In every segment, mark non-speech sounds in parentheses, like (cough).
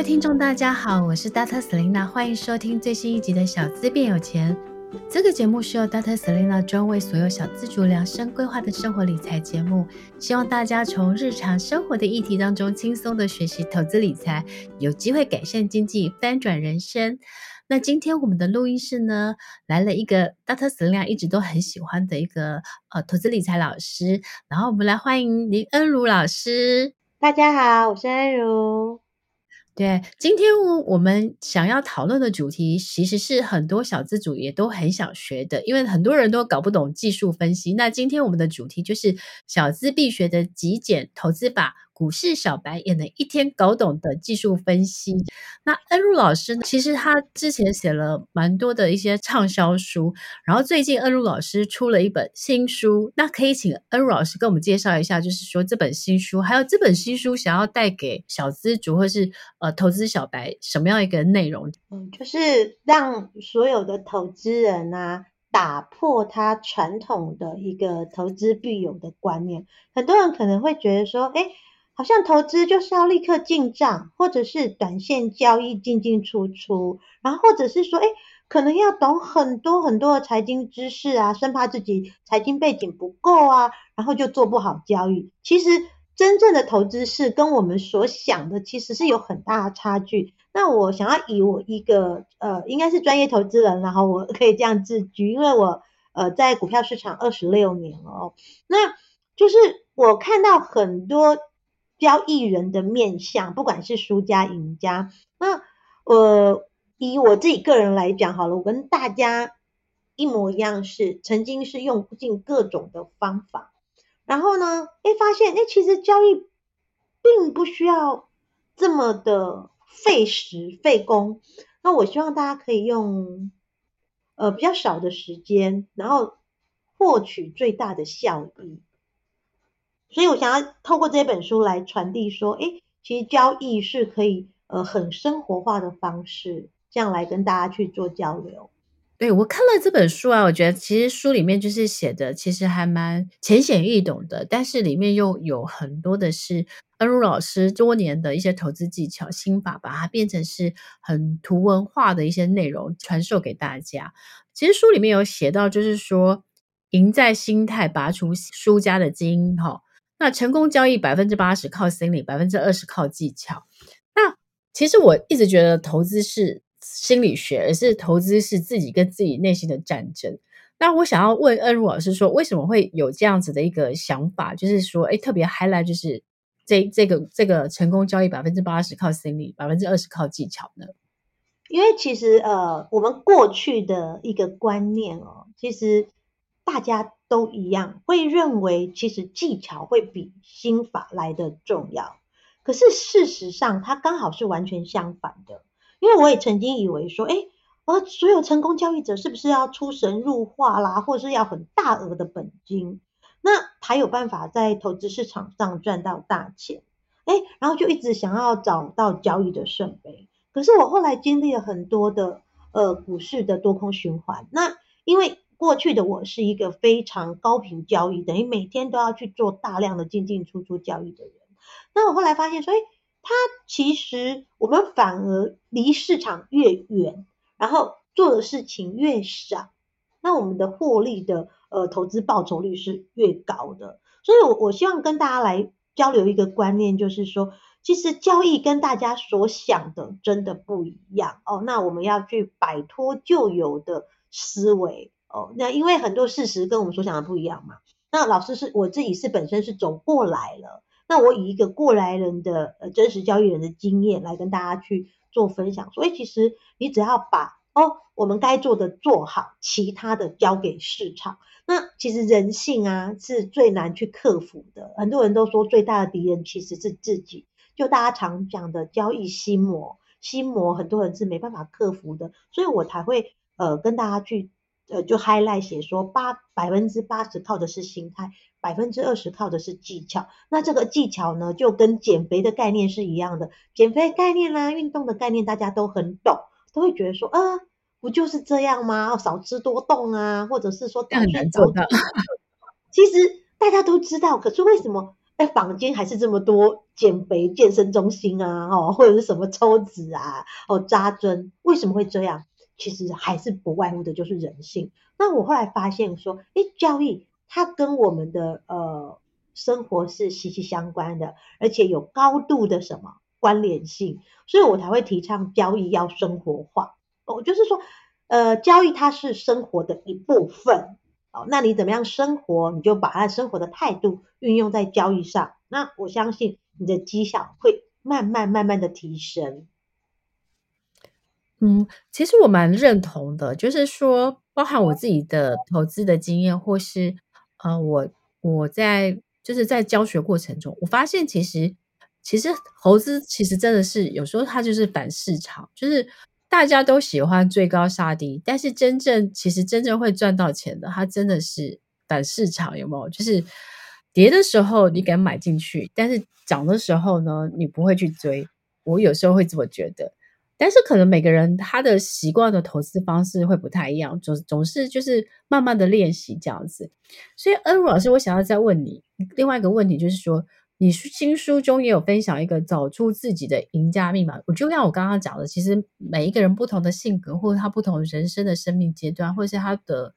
位听众，大家好，我是 Dr. Selena，欢迎收听最新一集的小资变有钱。这个节目是由 Dr. Selena 专为所有小资族量身规划的生活理财节目，希望大家从日常生活的议题当中轻松的学习投资理财，有机会改善经济，翻转人生。那今天我们的录音室呢，来了一个 Dr. Selina 一直都很喜欢的一个呃投资理财老师，然后我们来欢迎林恩如老师。大家好，我是恩如。对，今天我们想要讨论的主题，其实是很多小资主也都很想学的，因为很多人都搞不懂技术分析。那今天我们的主题就是小资必学的极简投资法。股市小白也能一天搞懂的技术分析。那恩如老师，其实他之前写了蛮多的一些畅销书，然后最近恩如老师出了一本新书。那可以请恩如老师跟我们介绍一下，就是说这本新书，还有这本新书想要带给小资主或是呃投资小白什么样一个内容？嗯，就是让所有的投资人啊，打破他传统的一个投资必有的观念。很多人可能会觉得说，哎。好像投资就是要立刻进账，或者是短线交易进进出出，然后或者是说，哎，可能要懂很多很多的财经知识啊，生怕自己财经背景不够啊，然后就做不好交易。其实真正的投资是跟我们所想的其实是有很大的差距。那我想要以我一个呃，应该是专业投资人，然后我可以这样自居，因为我呃在股票市场二十六年了哦，那就是我看到很多。交易人的面相，不管是输家赢家，那呃，以我自己个人来讲好了，我跟大家一模一样是，曾经是用尽各种的方法，然后呢，哎，发现哎，其实交易并不需要这么的费时费工。那我希望大家可以用呃比较少的时间，然后获取最大的效益。所以我想要透过这本书来传递说，诶，其实交易是可以呃很生活化的方式，这样来跟大家去做交流。对，我看了这本书啊，我觉得其实书里面就是写的其实还蛮浅显易懂的，但是里面又有很多的是恩如老师多年的一些投资技巧心法，把它变成是很图文化的一些内容传授给大家。其实书里面有写到，就是说赢在心态，拔出输家的基因，哈。那成功交易百分之八十靠心理，百分之二十靠技巧。那其实我一直觉得投资是心理学，而是投资是自己跟自己内心的战争。那我想要问恩如老师说，为什么会有这样子的一个想法？就是说，诶，特别 highlight 就是这这个这个成功交易百分之八十靠心理，百分之二十靠技巧呢？因为其实呃，我们过去的一个观念哦，其实大家。都一样，会认为其实技巧会比心法来得重要。可是事实上，它刚好是完全相反的。因为我也曾经以为说，诶，呃，所有成功交易者是不是要出神入化啦，或是要很大额的本金，那才有办法在投资市场上赚到大钱？诶，然后就一直想要找到交易的圣杯。可是我后来经历了很多的呃股市的多空循环，那因为。过去的我是一个非常高频交易，等于每天都要去做大量的进进出出交易的人。那我后来发现所以，他其实我们反而离市场越远，然后做的事情越少，那我们的获利的呃投资报酬率是越高的。所以我，我我希望跟大家来交流一个观念，就是说，其实交易跟大家所想的真的不一样哦。那我们要去摆脱旧有的思维。哦，那因为很多事实跟我们所想的不一样嘛。那老师是我自己是本身是走过来了，那我以一个过来人的呃真实交易人的经验来跟大家去做分享。所以其实你只要把哦我们该做的做好，其他的交给市场。那其实人性啊是最难去克服的。很多人都说最大的敌人其实是自己，就大家常讲的交易心魔，心魔很多人是没办法克服的。所以我才会呃跟大家去。呃，就 highlight 写说八百分之八十靠的是心态，百分之二十靠的是技巧。那这个技巧呢，就跟减肥的概念是一样的，减肥概念啦、啊，运动的概念大家都很懂，都会觉得说，啊，不就是这样吗？少吃多动啊，或者是说，很难做到。其实大家都知道，可是为什么在，坊间还是这么多减肥健身中心啊，哦，或者是什么抽脂啊，哦，扎针，为什么会这样？其实还是不外乎的就是人性。那我后来发现说，哎，交易它跟我们的呃生活是息息相关的，而且有高度的什么关联性，所以我才会提倡交易要生活化。哦，就是说，呃，交易它是生活的一部分。哦，那你怎么样生活，你就把他生活的态度运用在交易上，那我相信你的绩效会慢慢慢慢的提升。嗯，其实我蛮认同的，就是说，包含我自己的投资的经验，或是呃，我我在就是在教学过程中，我发现其实其实投资其实真的是有时候它就是反市场，就是大家都喜欢追高杀低，但是真正其实真正会赚到钱的，它真的是反市场，有没有？就是跌的时候你敢买进去，但是涨的时候呢，你不会去追。我有时候会这么觉得。但是可能每个人他的习惯的投资方式会不太一样，总总是就是慢慢的练习这样子。所以恩如老师，我想要再问你另外一个问题，就是说你新书中也有分享一个找出自己的赢家密码。我就像我刚刚讲的，其实每一个人不同的性格，或者他不同人生的生命阶段，或者是他的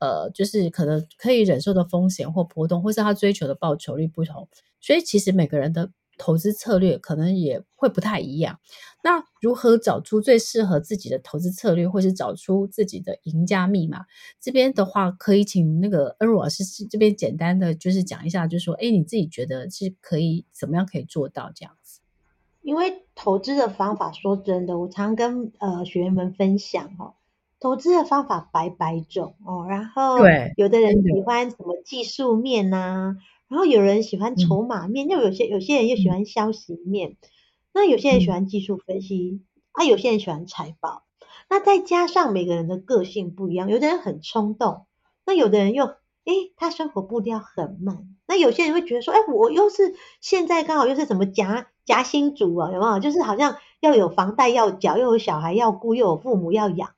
呃，就是可能可以忍受的风险或波动，或是他追求的报酬率不同，所以其实每个人的。投资策略可能也会不太一样。那如何找出最适合自己的投资策略，或是找出自己的赢家密码？这边的话，可以请那个恩如老师这边简单的就是讲一下，就是说，哎，你自己觉得是可以怎么样可以做到这样子？因为投资的方法，说真的，我常跟呃学员们分享哦，投资的方法百百种哦，然后对，有的人喜欢什么技术面呐。然后有人喜欢筹码面，又、嗯、有些有些人又喜欢消息面，嗯、那有些人喜欢技术分析，啊，有些人喜欢财报。那再加上每个人的个性不一样，有的人很冲动，那有的人又，诶他生活步调很慢。那有些人会觉得说，哎我又是现在刚好又是什么夹夹心族啊，有没有？就是好像要有房贷要缴，又有小孩要顾，又有父母要养，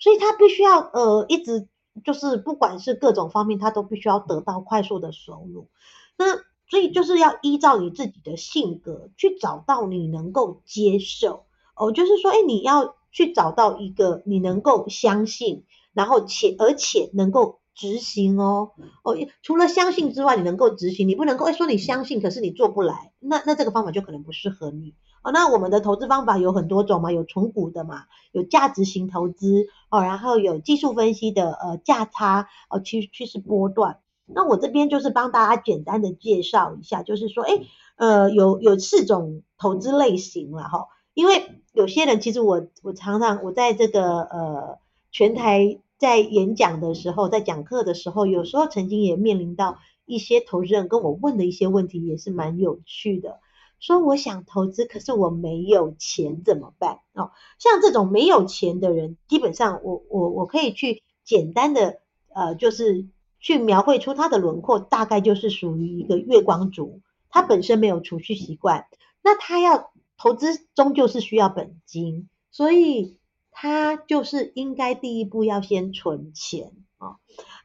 所以他必须要呃一直。就是不管是各种方面，他都必须要得到快速的收入。那所以就是要依照你自己的性格去找到你能够接受哦，就是说，哎，你要去找到一个你能够相信，然后且而且能够执行哦哦。除了相信之外，你能够执行，你不能够哎说你相信，可是你做不来，那那这个方法就可能不适合你。哦，那我们的投资方法有很多种嘛，有存股的嘛，有价值型投资哦，然后有技术分析的呃价差哦趋趋势波段。那我这边就是帮大家简单的介绍一下，就是说，哎，呃，有有四种投资类型了哈。因为有些人其实我我常常我在这个呃全台在演讲的时候，在讲课的时候，有时候曾经也面临到一些投资人跟我问的一些问题，也是蛮有趣的。说我想投资，可是我没有钱怎么办？哦，像这种没有钱的人，基本上我我我可以去简单的呃，就是去描绘出他的轮廓，大概就是属于一个月光族，他本身没有储蓄习惯，那他要投资终究是需要本金，所以他就是应该第一步要先存钱啊，哦。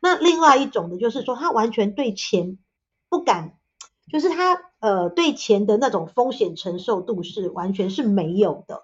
那另外一种的就是说，他完全对钱不敢。就是他呃对钱的那种风险承受度是完全是没有的。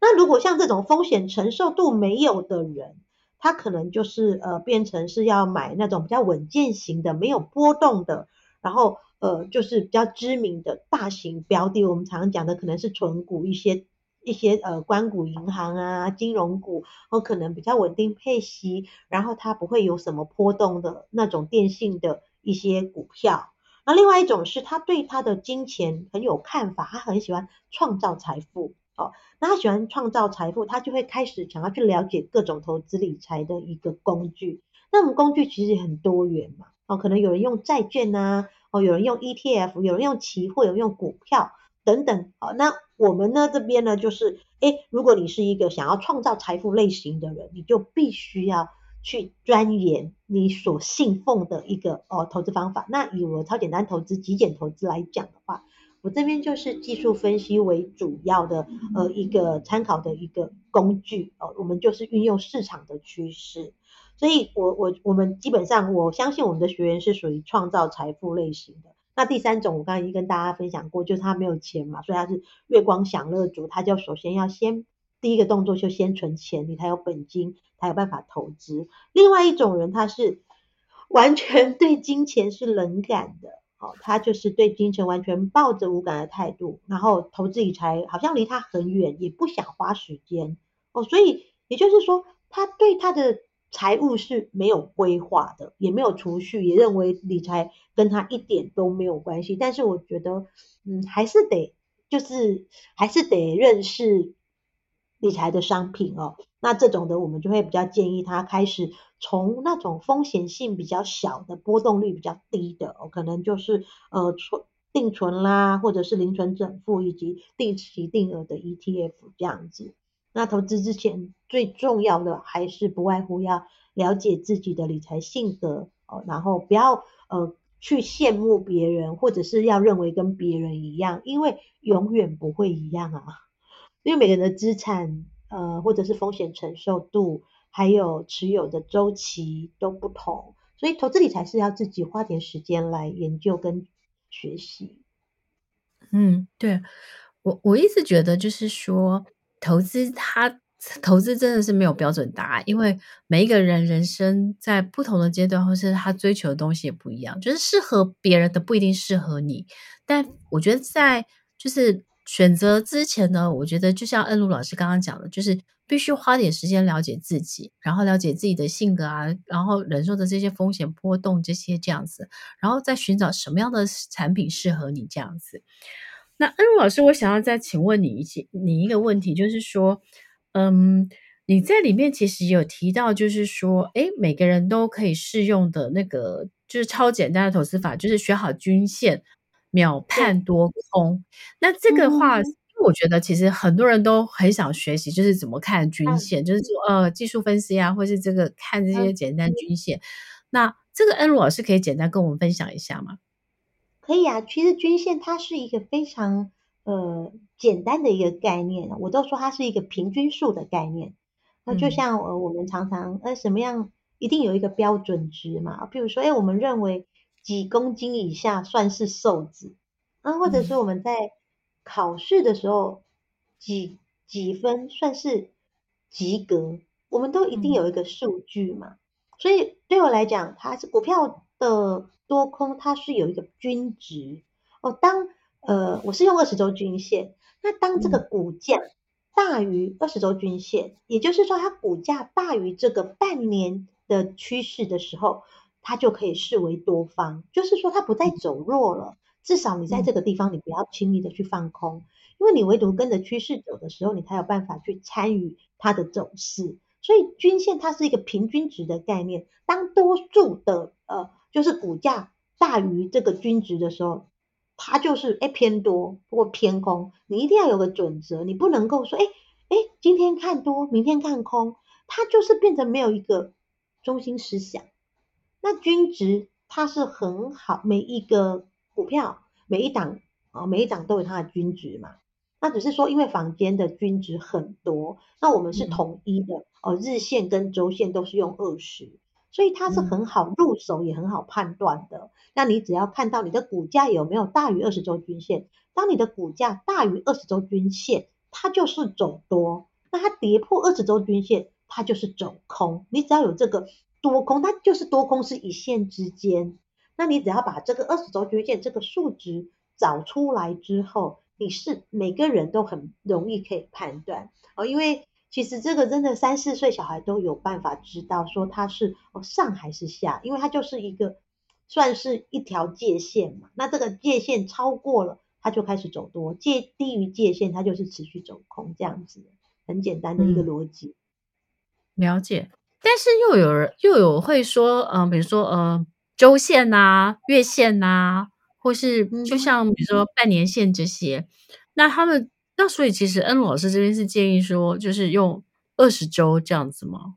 那如果像这种风险承受度没有的人，他可能就是呃变成是要买那种比较稳健型的、没有波动的，然后呃就是比较知名的大型标的。我们常常讲的可能是存股一些一些呃关股银行啊、金融股，或可能比较稳定配息，然后它不会有什么波动的那种电信的一些股票。那另外一种是他对他的金钱很有看法，他很喜欢创造财富哦。那他喜欢创造财富，他就会开始想要去了解各种投资理财的一个工具。那我们工具其实很多元嘛，哦，可能有人用债券呐，哦，有人用 ETF，有人用期货，有人用股票等等。哦，那我们呢这边呢就是，诶，如果你是一个想要创造财富类型的人，你就必须要。去钻研你所信奉的一个哦投资方法。那以我超简单投资、极简投资来讲的话，我这边就是技术分析为主要的呃一个参考的一个工具哦。我们就是运用市场的趋势，所以我我我们基本上我相信我们的学员是属于创造财富类型的。那第三种，我刚刚已经跟大家分享过，就是他没有钱嘛，所以他是月光享乐族，他就首先要先第一个动作就先存钱，你才有本金，才有办法投资。另外一种人，他是完全 (laughs) 对金钱是冷感的，哦，他就是对金钱完全抱着无感的态度，然后投资理财好像离他很远，也不想花时间，哦，所以也就是说，他对他的。财务是没有规划的，也没有储蓄，也认为理财跟他一点都没有关系。但是我觉得，嗯，还是得，就是还是得认识理财的商品哦。那这种的，我们就会比较建议他开始从那种风险性比较小的、波动率比较低的，哦，可能就是呃存定存啦，或者是零存整付以及定期定额的 ETF 这样子。那投资之前最重要的还是不外乎要了解自己的理财性格哦，然后不要呃去羡慕别人，或者是要认为跟别人一样，因为永远不会一样啊。因为每个人的资产呃或者是风险承受度，还有持有的周期都不同，所以投资理财是要自己花点时间来研究跟学习。嗯，对，我我一直觉得就是说。投资，它投资真的是没有标准答案，因为每一个人人生在不同的阶段，或是他追求的东西也不一样，就是适合别人的不一定适合你。但我觉得在就是选择之前呢，我觉得就像恩如老师刚刚讲的，就是必须花点时间了解自己，然后了解自己的性格啊，然后忍受的这些风险波动这些这样子，然后再寻找什么样的产品适合你这样子。那恩如老师，我想要再请问你一些你一个问题，就是说，嗯，你在里面其实有提到，就是说，诶，每个人都可以适用的那个，就是超简单的投资法，就是学好均线，秒判多空。那这个话，嗯，我觉得其实很多人都很想学习，就是怎么看均线，嗯，就是说，呃，技术分析啊，或是这个看这些简单均线。嗯，那这个恩如老师可以简单跟我们分享一下吗？可以啊，其实均线它是一个非常呃简单的一个概念，我都说它是一个平均数的概念。那就像呃我们常常呃什么样一定有一个标准值嘛，比如说哎我们认为几公斤以下算是瘦子啊，或者是我们在考试的时候几几分算是及格，我们都一定有一个数据嘛。所以对我来讲，它是股票的。多空它是有一个均值哦，当呃我是用二十周均线，那当这个股价大于二十周均线，也就是说它股价大于这个半年的趋势的时候，它就可以视为多方，就是说它不再走弱了，至少你在这个地方你不要轻易的去放空，因为你唯独跟着趋势走的时候，你才有办法去参与它的走势，所以均线它是一个平均值的概念，当多数的呃。就是股价大于这个均值的时候，它就是哎偏多或偏空，你一定要有个准则，你不能够说哎哎今天看多，明天看空，它就是变成没有一个中心思想。那均值它是很好，每一个股票每一档啊每一档都有它的均值嘛。那只是说因为坊间的均值很多，那我们是统一的哦，日线跟周线都是用二十。所以它是很好入手，也很好判断的。那你只要看到你的股价有没有大于二十周均线，当你的股价大于二十周均线，它就是走多；那它跌破二十周均线，它就是走空。你只要有这个多空，它就是多空是一线之间。那你只要把这个二十周均线这个数值找出来之后，你是每个人都很容易可以判断哦，因为。其实这个真的三四岁小孩都有办法知道说它是哦上还是下，因为它就是一个算是一条界限嘛。那这个界限超过了，它就开始走多；界低于界限，它就是持续走空，这样子很简单的一个逻辑。嗯，了解，但是又有人又有会说，嗯、呃，比如说呃周线呐、啊、月线呐、啊，或是就像比如说半年线这些，嗯、那他们。那所以其实恩老师这边是建议说，就是用二十周这样子吗？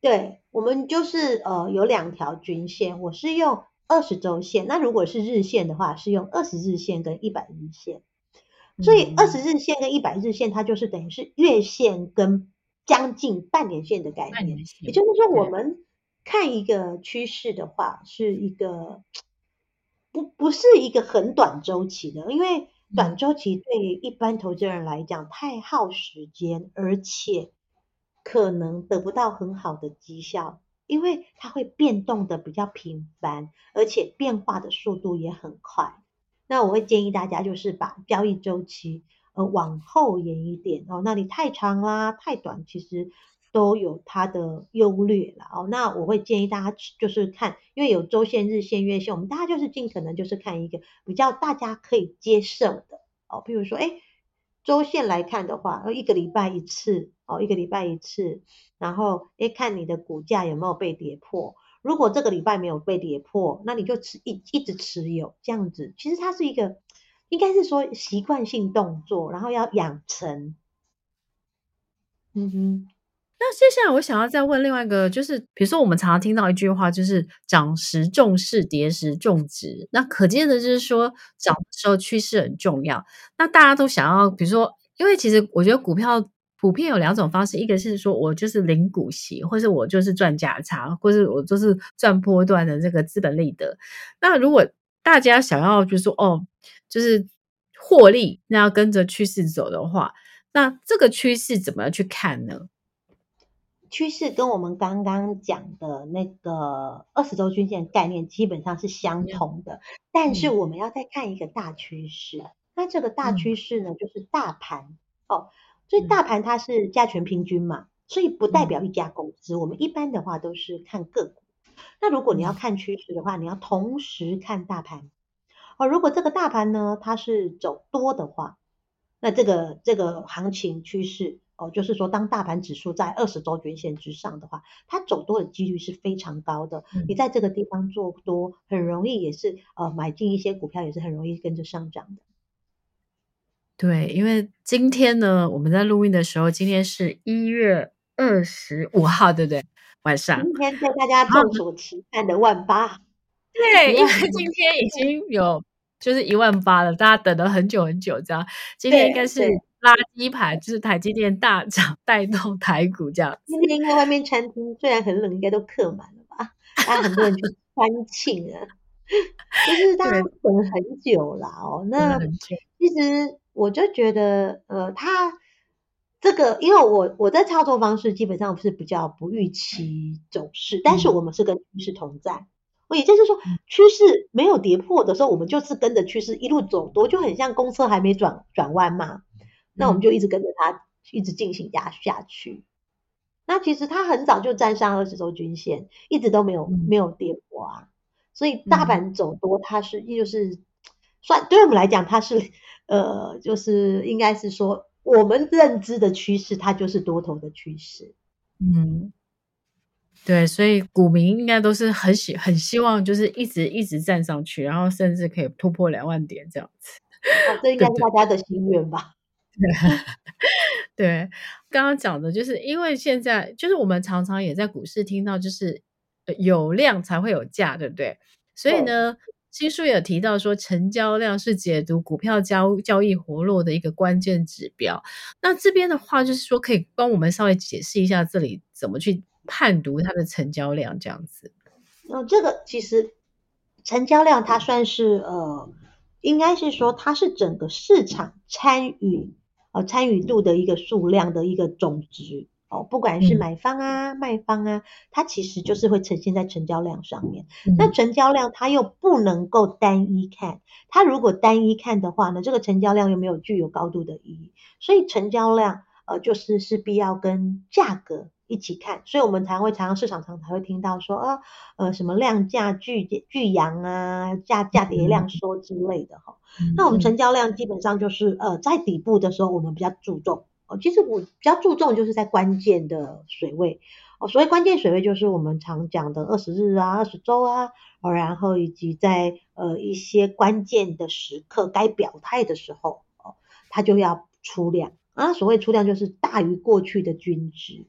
对，我们就是呃有两条均线，我是用二十周线。那如果是日线的话，是用二十日线跟一百日线。所以二十日线跟一百日线，它就是等于是月线跟将近半年线的概念。也就是说，我们看一个趋势的话，是一个。不不是一个很短周期的，因为短周期对于一般投资人来讲太耗时间，而且可能得不到很好的绩效，因为它会变动的比较频繁，而且变化的速度也很快。那我会建议大家就是把交易周期呃往后延一点哦，那你太长啦，太短其实。都有它的优劣了哦，那我会建议大家就是看，因为有周线、日线、月线，我们大家就是尽可能就是看一个比较大家可以接受的哦，譬如说，哎，周线来看的话，一个礼拜一次哦，一个礼拜一次，然后哎，看你的股价有没有被跌破，如果这个礼拜没有被跌破，那你就持一一直持有这样子，其实它是一个应该是说习惯性动作，然后要养成，嗯哼。那接下来我想要再问另外一个，就是比如说我们常常听到一句话，就是涨时重视，跌时重值。那可见的就是说，涨的时候趋势很重要。那大家都想要，比如说，因为其实我觉得股票普遍有两种方式，一个是说我就是领股息，或是我就是赚价差，或是我就是赚波段的这个资本利得。那如果大家想要，就是说哦，就是获利，那要跟着趋势走的话，那这个趋势怎么样去看呢？趋势跟我们刚刚讲的那个二十周均线概念基本上是相同的，但是我们要再看一个大趋势。那这个大趋势呢，就是大盘哦，所以大盘它是加权平均嘛，所以不代表一家公司。我们一般的话都是看个股。那如果你要看趋势的话，你要同时看大盘哦。如果这个大盘呢，它是走多的话，那这个这个行情趋势。哦，就是说，当大盘指数在二十周均线之上的话，它走多的几率是非常高的。嗯、你在这个地方做多，很容易也是呃买进一些股票，也是很容易跟着上涨的。对，因为今天呢，我们在录音的时候，今天是一月二十五号，对不对？晚上。今天在大家众所期盼的万八。对，因为 (laughs) 今天已经有就是一万八了，大家等了很久很久，这样今天应该是。垃圾盘就是台积电大涨带动台股这样。今天应该外面餐厅虽然很冷，应该都客满了吧？大家很多人去欢庆啊，(laughs) 就是大家等很久了哦。那其实我就觉得，呃，他这个，因为我我在操作方式基本上是比较不预期走势，但是我们是跟趋势同在。我也就是说，趋势没有跌破的时候，我们就是跟着趋势一路走多，就很像公车还没转转弯嘛。那我们就一直跟着它，一直进行压下去。那其实它很早就站上二十周均线，一直都没有没有跌破啊。所以大盘走多，它是就是算对我们来讲，它是呃，就是应该是说我们认知的趋势，它就是多头的趋势。嗯，对，所以股民应该都是很喜很希望，就是一直一直站上去，然后甚至可以突破两万点这样子。啊，这应 (laughs) 该是大家的心愿吧。(laughs) 对，刚刚讲的就是，因为现在就是我们常常也在股市听到，就是有量才会有价，对不对？所以呢，新书也有提到说，成交量是解读股票交交易活络的一个关键指标。那这边的话，就是说可以帮我们稍微解释一下，这里怎么去判读它的成交量这样子。那，这个其实成交量它算是呃，应该是说它是整个市场参与。呃，参与度的一个数量的一个总值哦，不管是买方啊、嗯、卖方啊，它其实就是会呈现在成交量上面。嗯、那成交量它又不能够单一看，它如果单一看的话呢，这个成交量又没有具有高度的意义。所以成交量呃，就是势必要跟价格一起看。所以我们才会常常市场上才会听到说啊，呃，什么量价巨巨扬啊，价价跌量缩之类的哈。那我们成交量基本上就是呃，在底部的时候，我们比较注重哦。其实我比较注重就是在关键的水位哦。所谓关键水位，就是我们常讲的二十日啊、二十周啊，然后以及在呃一些关键的时刻该表态的时候哦，它就要出量啊。所谓出量就是大于过去的均值。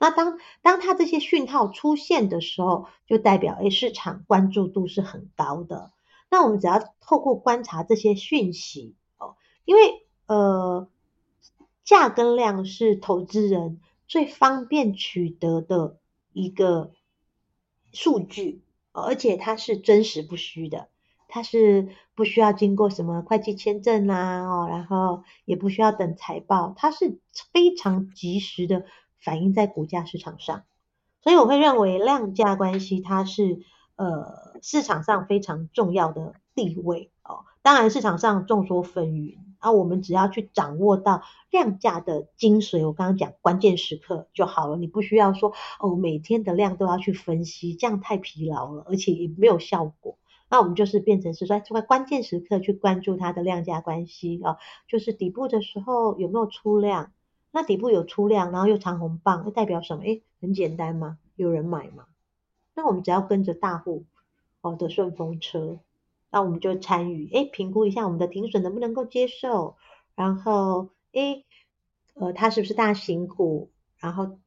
那当当它这些讯号出现的时候，就代表诶市场关注度是很高的。那我们只要透过观察这些讯息哦，因为呃价跟量是投资人最方便取得的一个数据，而且它是真实不虚的，它是不需要经过什么会计签证啦，哦，然后也不需要等财报，它是非常及时的反映在股价市场上，所以我会认为量价关系它是呃市场上非常重要的地位哦。当然市场上众说纷纭。啊，我们只要去掌握到量价的精髓，我刚刚讲关键时刻就好了。你不需要说哦，每天的量都要去分析，这样太疲劳了，而且也没有效果。那我们就是变成是说，在关键时刻去关注它的量价关系啊，就是底部的时候有没有出量？那底部有出量，然后又长红棒，那代表什么？诶，很简单嘛，有人买嘛。那我们只要跟着大户哦的顺风车。那我们就参与，诶，评估一下我们的停损能不能够接受，然后，诶，呃，它是不是大型股，然后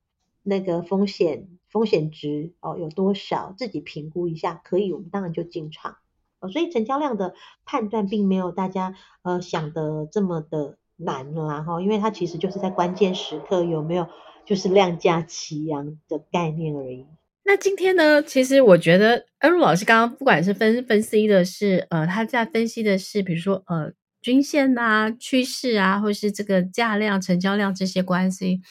那个风险风险值哦有多少，自己评估一下，可以，我们当然就进场。哦，所以成交量的判断并没有大家呃想的这么的难啦，哈，因为它其实就是在关键时刻有没有就是量价齐扬的概念而已。那今天呢，其实我觉得恩如老师刚刚不管是分分析的是，呃，他在分析的是，比如说呃均线呐、趋势啊，或是这个价量、成交量这些关系，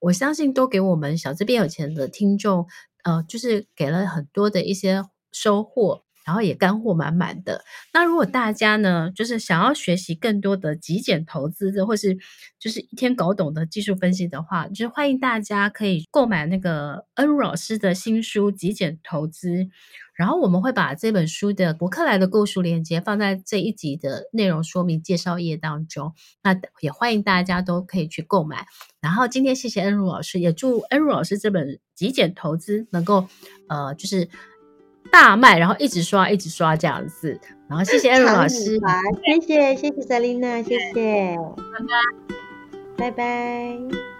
我相信都给我们小资变有钱的听众，呃，就是给了很多的一些收获。然后也干货满满的。那如果大家呢，就是想要学习更多的极简投资的，或是就是一天搞懂的技术分析的话，就是欢迎大家可以购买那个恩如老师的新书《极简投资》。然后我们会把这本书的博客来的购书链接放在这一集的内容说明介绍页当中。那也欢迎大家都可以去购买。然后今天谢谢恩如老师，也祝恩如老师这本《极简投资》能够呃，就是。大卖，然后一直刷，一直刷这样子。然后谢谢艾伦老师，谢谢谢谢 Selina，谢谢，拜拜，拜拜。